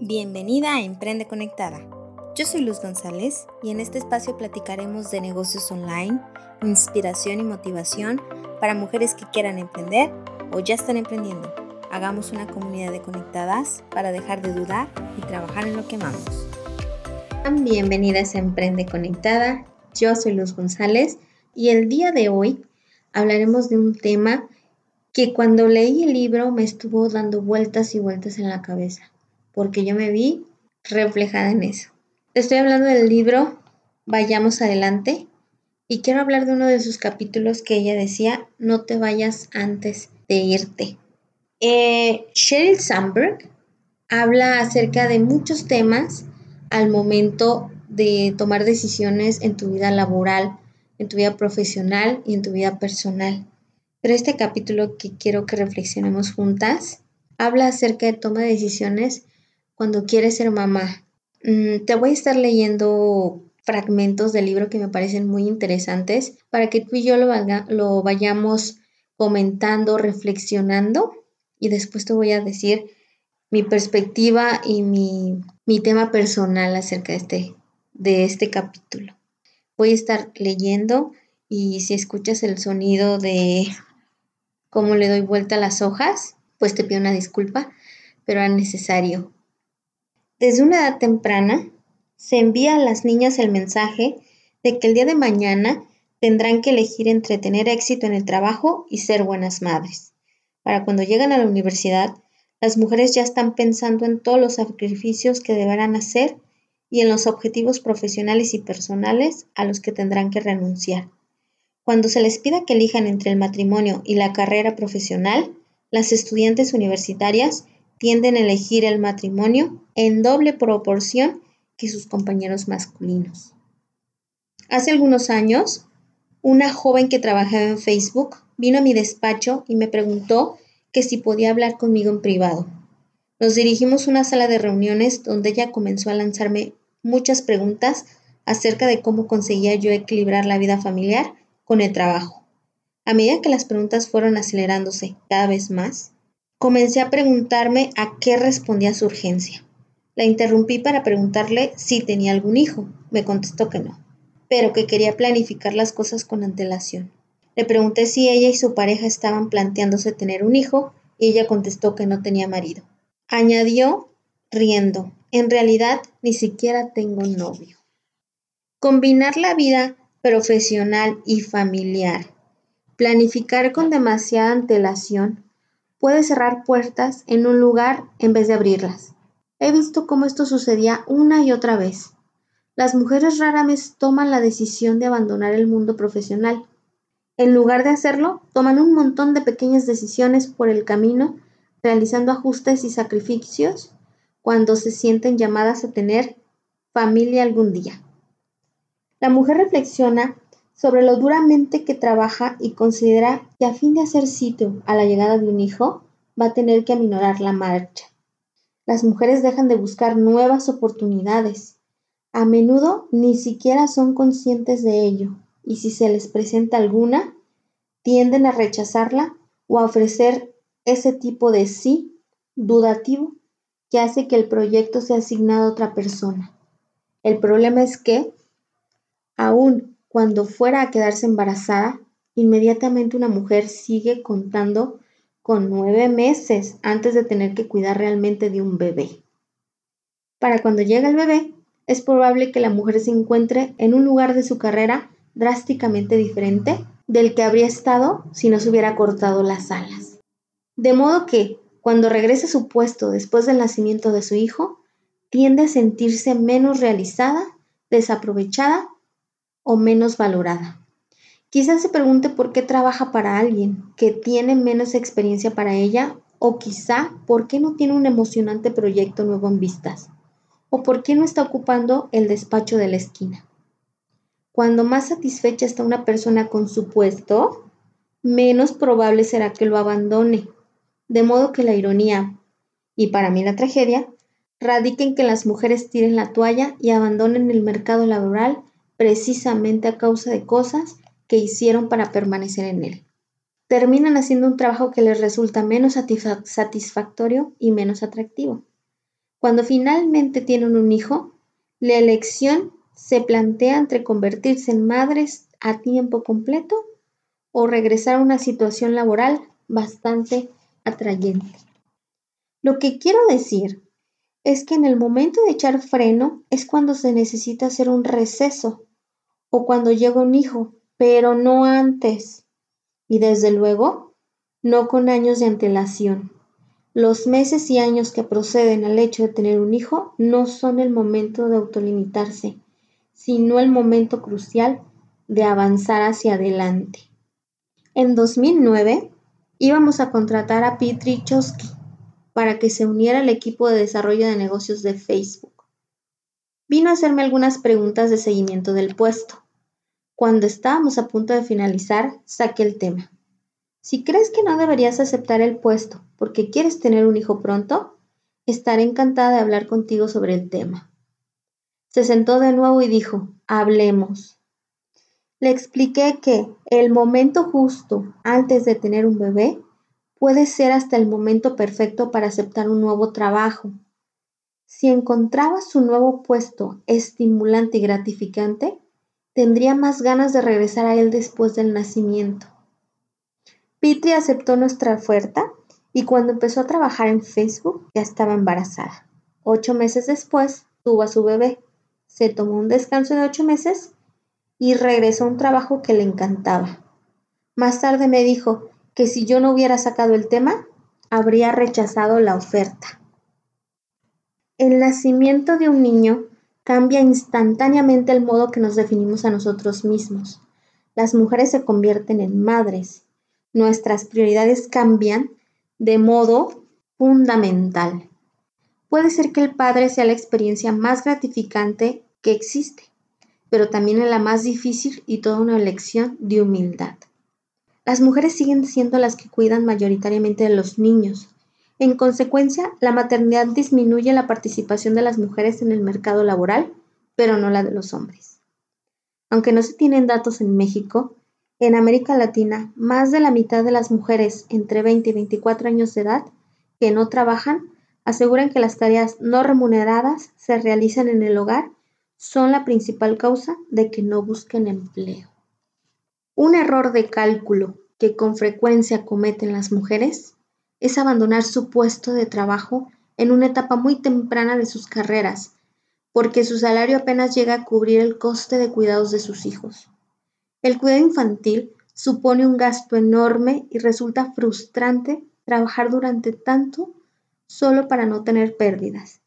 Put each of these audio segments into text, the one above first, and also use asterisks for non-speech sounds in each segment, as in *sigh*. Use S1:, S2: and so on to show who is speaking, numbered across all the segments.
S1: Bienvenida a Emprende Conectada. Yo soy Luz González y en este espacio platicaremos de negocios online, inspiración y motivación para mujeres que quieran emprender o ya están emprendiendo. Hagamos una comunidad de conectadas para dejar de dudar y trabajar en lo que amamos. Bienvenidas a Emprende Conectada. Yo soy Luz González y el día de hoy hablaremos de un tema que cuando leí el libro me estuvo dando vueltas y vueltas en la cabeza, porque yo me vi reflejada en eso. Estoy hablando del libro Vayamos adelante y quiero hablar de uno de sus capítulos que ella decía, no te vayas antes de irte. Eh, Sheryl Sandberg habla acerca de muchos temas al momento de tomar decisiones en tu vida laboral, en tu vida profesional y en tu vida personal. Pero este capítulo que quiero que reflexionemos juntas habla acerca de toma de decisiones cuando quieres ser mamá. Mm, te voy a estar leyendo fragmentos del libro que me parecen muy interesantes para que tú y yo lo, vayamos comentando, reflexionando y después te voy a decir mi perspectiva y mi, mi tema personal acerca de este, de este capítulo. Voy a estar leyendo y si escuchas el sonido de cómo le doy vuelta a las hojas, pues te pido una disculpa, pero era necesario. Desde una edad temprana se envía a las niñas el mensaje de que el día de mañana tendrán que elegir entre tener éxito en el trabajo y ser buenas madres. Para cuando llegan a la universidad, las mujeres ya están pensando en todos los sacrificios que deberán hacer y en los objetivos profesionales y personales a los que tendrán que renunciar. Cuando se les pida que elijan entre el matrimonio y la carrera profesional, las estudiantes universitarias tienden a elegir el matrimonio en doble proporción que sus compañeros masculinos. Hace algunos años, una joven que trabajaba en Facebook vino a mi despacho y me preguntó que si podía hablar conmigo en privado. Nos dirigimos a una sala de reuniones donde ella comenzó a lanzarme muchas preguntas acerca de cómo conseguía yo equilibrar la vida familiar con el trabajo. A medida que las preguntas fueron acelerándose cada vez más, comencé a preguntarme a qué respondía su urgencia. La interrumpí para preguntarle si tenía algún hijo. Me contestó que no, pero que quería planificar las cosas con antelación. Le pregunté si ella y su pareja estaban planteándose tener un hijo y ella contestó que no tenía marido. Añadió, riendo, en realidad ni siquiera tengo novio. Combinar la vida profesional y familiar. Planificar con demasiada antelación puede cerrar puertas en un lugar en vez de abrirlas. He visto cómo esto sucedía una y otra vez. Las mujeres rara vez toman la decisión de abandonar el mundo profesional. En lugar de hacerlo, toman un montón de pequeñas decisiones por el camino, realizando ajustes y sacrificios cuando se sienten llamadas a tener familia algún día. La mujer reflexiona sobre lo duramente que trabaja y considera que a fin de hacer sitio a la llegada de un hijo, va a tener que aminorar la marcha. Las mujeres dejan de buscar nuevas oportunidades. A menudo ni siquiera son conscientes de ello, y si se les presenta alguna, tienden a rechazarla o a ofrecer ese tipo de sí dudativo que hace que el proyecto sea asignado a otra persona. El problema es que Aun cuando fuera a quedarse embarazada, inmediatamente una mujer sigue contando con nueve meses antes de tener que cuidar realmente de un bebé. Para cuando llega el bebé, es probable que la mujer se encuentre en un lugar de su carrera drásticamente diferente del que habría estado si no se hubiera cortado las alas. De modo que, cuando regrese a su puesto después del nacimiento de su hijo, tiende a sentirse menos realizada, desaprovechada o menos valorada. Quizás se pregunte por qué trabaja para alguien que tiene menos experiencia para ella o quizá por qué no tiene un emocionante proyecto nuevo en vistas o por qué no está ocupando el despacho de la esquina. Cuando más satisfecha está una persona con su puesto, menos probable será que lo abandone. De modo que la ironía, y para mí la tragedia, radica en que las mujeres tiren la toalla y abandonen el mercado laboral precisamente a causa de cosas que hicieron para permanecer en él. Terminan haciendo un trabajo que les resulta menos satisfactorio y menos atractivo. Cuando finalmente tienen un hijo, la elección se plantea entre convertirse en madres a tiempo completo o regresar a una situación laboral bastante atrayente. Lo que quiero decir es que en el momento de echar freno es cuando se necesita hacer un receso o cuando llega un hijo, pero no antes. Y desde luego, no con años de antelación. Los meses y años que proceden al hecho de tener un hijo no son el momento de autolimitarse, sino el momento crucial de avanzar hacia adelante. En 2009 íbamos a contratar a Petri Chosky para que se uniera al equipo de desarrollo de negocios de Facebook. Vino a hacerme algunas preguntas de seguimiento del puesto. Cuando estábamos a punto de finalizar, saqué el tema. Si crees que no deberías aceptar el puesto porque quieres tener un hijo pronto, estaré encantada de hablar contigo sobre el tema. Se sentó de nuevo y dijo, hablemos. Le expliqué que el momento justo antes de tener un bebé puede ser hasta el momento perfecto para aceptar un nuevo trabajo. Si encontraba su nuevo puesto estimulante y gratificante, tendría más ganas de regresar a él después del nacimiento. Pitri aceptó nuestra oferta y cuando empezó a trabajar en Facebook ya estaba embarazada. Ocho meses después tuvo a su bebé, se tomó un descanso de ocho meses y regresó a un trabajo que le encantaba. Más tarde me dijo que si yo no hubiera sacado el tema, habría rechazado la oferta. El nacimiento de un niño cambia instantáneamente el modo que nos definimos a nosotros mismos. Las mujeres se convierten en madres. Nuestras prioridades cambian de modo fundamental. Puede ser que el padre sea la experiencia más gratificante que existe pero también en la más difícil y toda una lección de humildad. Las mujeres siguen siendo las que cuidan mayoritariamente de los niños. En consecuencia, la maternidad disminuye la participación de las mujeres en el mercado laboral, pero no la de los hombres. Aunque no se tienen datos en México, en América Latina, más de la mitad de las mujeres entre 20 y 24 años de edad que no trabajan aseguran que las tareas no remuneradas se realizan en el hogar son la principal causa de que no busquen empleo. Un error de cálculo que con frecuencia cometen las mujeres es abandonar su puesto de trabajo en una etapa muy temprana de sus carreras, porque su salario apenas llega a cubrir el coste de cuidados de sus hijos. El cuidado infantil supone un gasto enorme y resulta frustrante trabajar durante tanto solo para no tener pérdidas.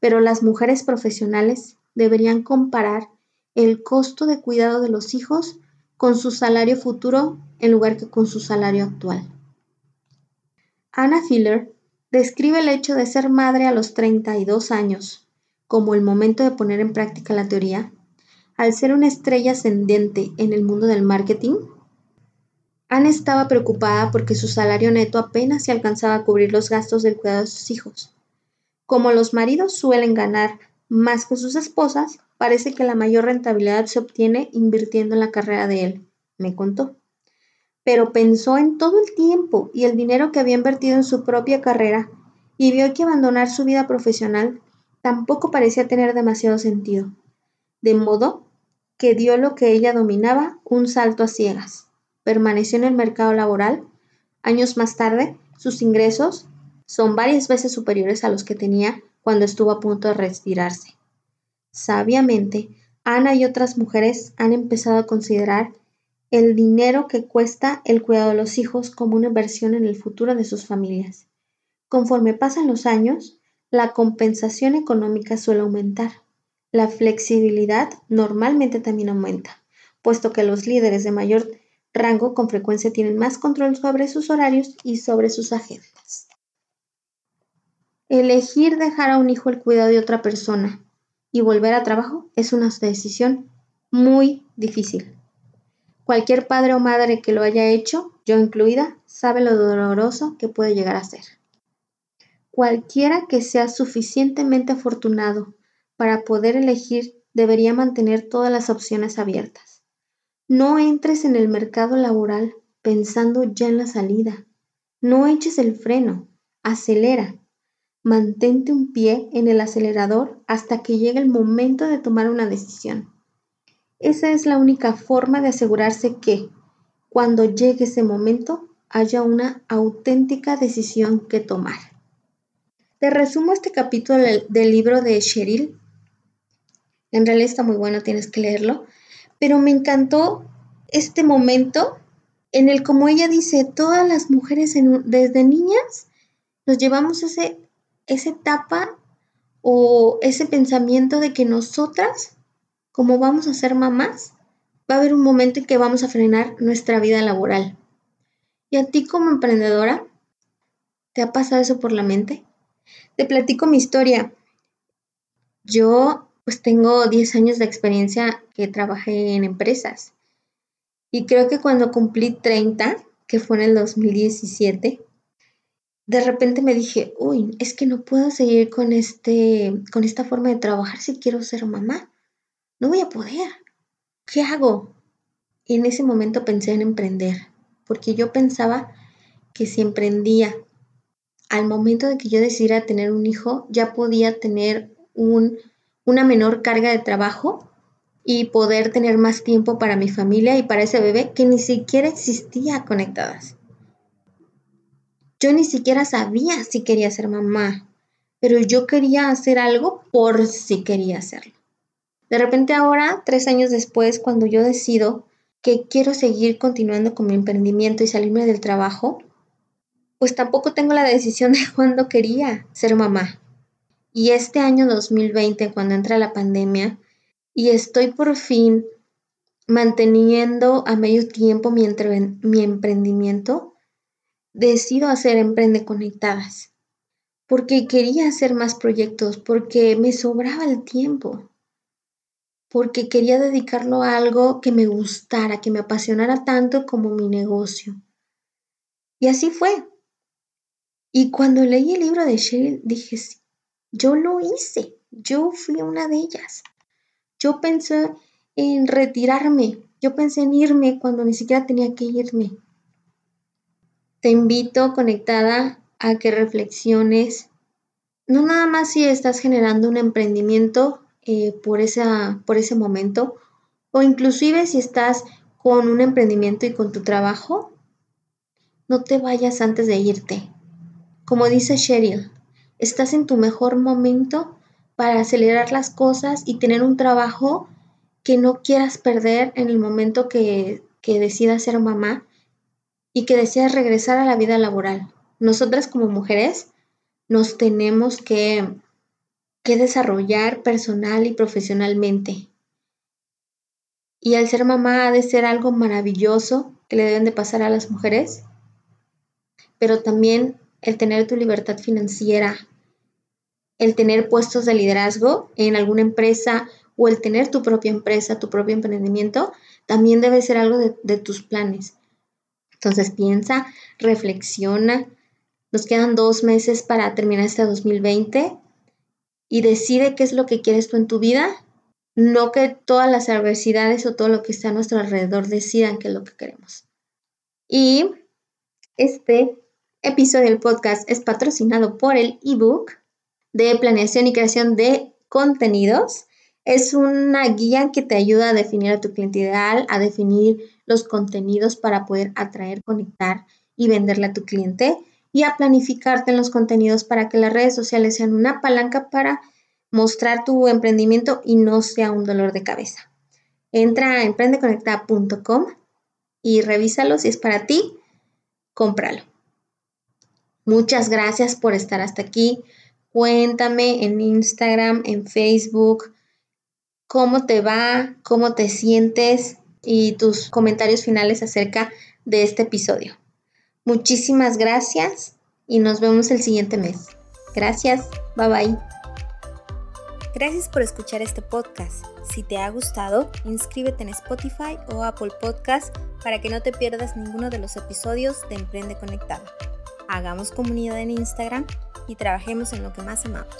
S1: Pero las mujeres profesionales deberían comparar el costo de cuidado de los hijos con su salario futuro en lugar que con su salario actual. Anna Filler describe el hecho de ser madre a los 32 años como el momento de poner en práctica la teoría. Al ser una estrella ascendente en el mundo del marketing, Anna estaba preocupada porque su salario neto apenas se alcanzaba a cubrir los gastos del cuidado de sus hijos. Como los maridos suelen ganar más que sus esposas, parece que la mayor rentabilidad se obtiene invirtiendo en la carrera de él, me contó. Pero pensó en todo el tiempo y el dinero que había invertido en su propia carrera y vio que abandonar su vida profesional tampoco parecía tener demasiado sentido. De modo que dio lo que ella dominaba un salto a ciegas. Permaneció en el mercado laboral. Años más tarde, sus ingresos son varias veces superiores a los que tenía cuando estuvo a punto de retirarse. Sabiamente, Ana y otras mujeres han empezado a considerar el dinero que cuesta el cuidado de los hijos como una inversión en el futuro de sus familias. Conforme pasan los años, la compensación económica suele aumentar. La flexibilidad normalmente también aumenta, puesto que los líderes de mayor rango con frecuencia tienen más control sobre sus horarios y sobre sus agendas. Elegir dejar a un hijo el cuidado de otra persona y volver a trabajo es una decisión muy difícil. Cualquier padre o madre que lo haya hecho, yo incluida, sabe lo doloroso que puede llegar a ser. Cualquiera que sea suficientemente afortunado para poder elegir debería mantener todas las opciones abiertas. No entres en el mercado laboral pensando ya en la salida. No eches el freno, acelera mantente un pie en el acelerador hasta que llegue el momento de tomar una decisión. Esa es la única forma de asegurarse que, cuando llegue ese momento, haya una auténtica decisión que tomar. Te resumo este capítulo del libro de Cheryl. En realidad está muy bueno, tienes que leerlo. Pero me encantó este momento en el, como ella dice, todas las mujeres desde niñas nos llevamos ese, esa etapa o ese pensamiento de que nosotras, como vamos a ser mamás, va a haber un momento en que vamos a frenar nuestra vida laboral. ¿Y a ti como emprendedora? ¿Te ha pasado eso por la mente? Te platico mi historia. Yo pues tengo 10 años de experiencia que trabajé en empresas. Y creo que cuando cumplí 30, que fue en el 2017, de repente me dije, uy, es que no puedo seguir con, este, con esta forma de trabajar si quiero ser mamá. No voy a poder. ¿Qué hago? En ese momento pensé en emprender, porque yo pensaba que si emprendía al momento de que yo decidiera tener un hijo, ya podía tener un, una menor carga de trabajo y poder tener más tiempo para mi familia y para ese bebé que ni siquiera existía conectadas. Yo ni siquiera sabía si quería ser mamá, pero yo quería hacer algo por si quería hacerlo. De repente ahora, tres años después, cuando yo decido que quiero seguir continuando con mi emprendimiento y salirme del trabajo, pues tampoco tengo la decisión de *laughs* cuándo quería ser mamá. Y este año 2020, cuando entra la pandemia, y estoy por fin manteniendo a medio tiempo mi, mi emprendimiento, decido hacer Emprende Conectadas. Porque quería hacer más proyectos, porque me sobraba el tiempo, porque quería dedicarlo a algo que me gustara, que me apasionara tanto como mi negocio. Y así fue. Y cuando leí el libro de Cheryl, dije, sí, yo lo hice, yo fui una de ellas. Yo pensé en retirarme, yo pensé en irme cuando ni siquiera tenía que irme. Te invito conectada a que reflexiones, no nada más si estás generando un emprendimiento eh, por, esa, por ese momento, o inclusive si estás con un emprendimiento y con tu trabajo, no te vayas antes de irte. Como dice Cheryl, estás en tu mejor momento para acelerar las cosas y tener un trabajo que no quieras perder en el momento que, que decidas ser mamá y que deseas regresar a la vida laboral. Nosotras como mujeres nos tenemos que, que desarrollar personal y profesionalmente. Y al ser mamá ha de ser algo maravilloso que le deben de pasar a las mujeres, pero también el tener tu libertad financiera, el tener puestos de liderazgo en alguna empresa o el tener tu propia empresa, tu propio emprendimiento, también debe ser algo de, tus planes. Entonces piensa, reflexiona. Nos quedan dos meses para terminar este 2020 y decide qué es lo que quieres tú en tu vida, no que todas las adversidades o todo lo que está a nuestro alrededor decidan qué es lo que queremos. Y este episodio del podcast es patrocinado por el ebook de planeación y creación de contenidos. Es una guía que te ayuda a definir a tu cliente ideal, a definir los contenidos para poder atraer, conectar y venderle a tu cliente y a planificarte en los contenidos para que las redes sociales sean una palanca para mostrar tu emprendimiento y no sea un dolor de cabeza. Entra a emprendeconectada.com y revísalo si es para ti, cómpralo. Muchas gracias por estar hasta aquí. Cuéntame en Instagram, en Facebook, cómo te va, cómo te sientes y tus comentarios finales acerca de este episodio. Muchísimas gracias y nos vemos el siguiente mes. Gracias, bye bye.
S2: Gracias por escuchar este podcast. Si te ha gustado, inscríbete en Spotify o Apple Podcast para que no te pierdas ninguno de los episodios de Emprende Conectado hagamos comunidad en Instagram y trabajemos en lo que más amamos.